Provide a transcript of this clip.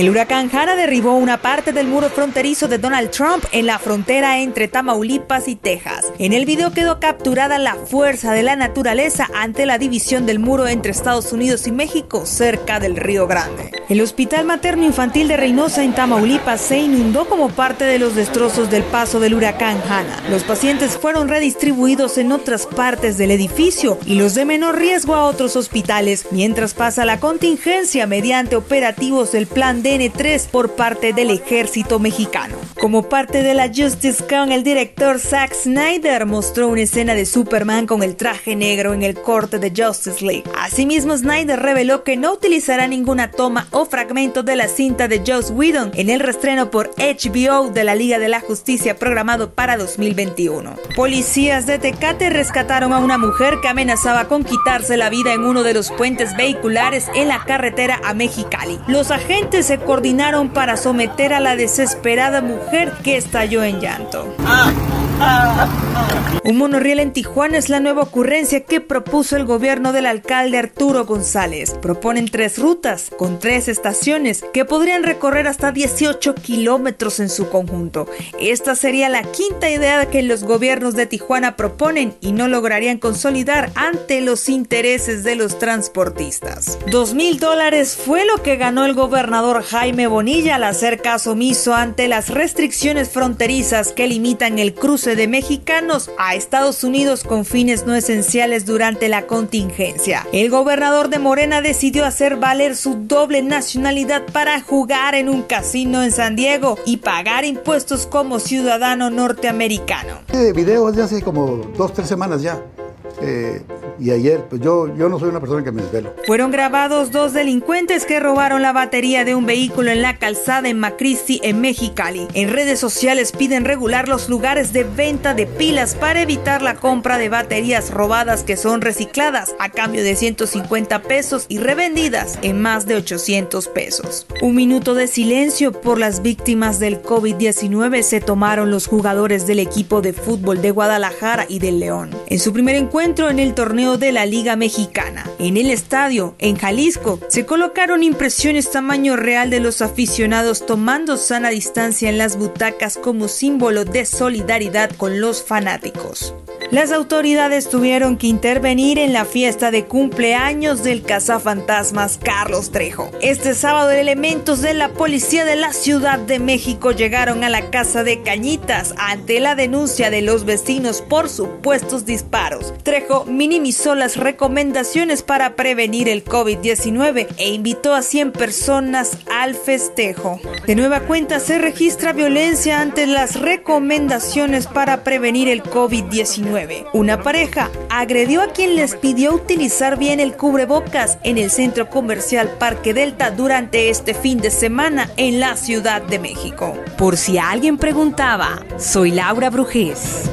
El huracán Hanna derribó una parte del muro fronterizo de Donald Trump en la frontera entre Tamaulipas y Texas. En el video quedó capturada la fuerza de la naturaleza ante la división del muro entre Estados Unidos y México cerca del Río Grande. El Hospital Materno Infantil de Reynosa en Tamaulipas se inundó como parte de los destrozos del paso del huracán Hanna. Los pacientes fueron redistribuidos en otras partes del edificio y los de menor riesgo a otros hospitales, mientras pasa la contingencia mediante operativos del Plan DN3 por parte del ejército mexicano. Como parte de la Justice Con, el director Zack Snyder mostró una escena de Superman con el traje negro en el corte de Justice League. Asimismo, Snyder reveló que no utilizará ninguna toma o fragmento de la cinta de Joss Whedon en el restreno por HBO de la Liga de la Justicia programado para 2021. Policías de Tecate rescataron a una mujer que amenazaba con quitarse la vida en uno de los puentes vehiculares en la carretera a Mexicali. Los agentes se coordinaron para someter a la desesperada mujer que estalló en llanto. Un monorriel en Tijuana es la nueva ocurrencia que propuso el gobierno del alcalde Arturo González. Proponen tres rutas con tres estaciones que podrían recorrer hasta 18 kilómetros en su conjunto. Esta sería la quinta idea que los gobiernos de Tijuana proponen y no lograrían consolidar ante los intereses de los transportistas. Dos mil dólares fue lo que ganó el gobernador Jaime Bonilla al hacer caso omiso ante las restricciones fronterizas que limitan el cruce de mexicanos a Estados Unidos con fines no esenciales durante la contingencia. El gobernador de Morena decidió hacer valer su doble nacionalidad para jugar en un casino en San Diego y pagar impuestos como ciudadano norteamericano. Este video es hace como dos, tres semanas ya. Eh, y ayer, pues yo, no soy una persona que me desvelo. Fueron grabados dos delincuentes que robaron la batería de un vehículo en la calzada en Macristi, en Mexicali. En redes sociales piden regular los lugares de venta de pilas para evitar la compra de baterías robadas que son recicladas a cambio de 150 pesos y revendidas en más de 800 pesos. Un minuto de silencio por las víctimas del COVID-19 se tomaron los jugadores del equipo de fútbol de Guadalajara y del León. En su primer encuentro en el de la Liga Mexicana. En el estadio, en Jalisco, se colocaron impresiones tamaño real de los aficionados tomando sana distancia en las butacas como símbolo de solidaridad con los fanáticos. Las autoridades tuvieron que intervenir en la fiesta de cumpleaños del cazafantasmas Carlos Trejo. Este sábado elementos de la policía de la Ciudad de México llegaron a la casa de Cañitas ante la denuncia de los vecinos por supuestos disparos. Trejo minimizó las recomendaciones para prevenir el COVID-19 e invitó a 100 personas al festejo. De nueva cuenta se registra violencia ante las recomendaciones para prevenir el COVID-19. Una pareja agredió a quien les pidió utilizar bien el cubrebocas en el centro comercial Parque Delta durante este fin de semana en la Ciudad de México. Por si alguien preguntaba, soy Laura Brujés.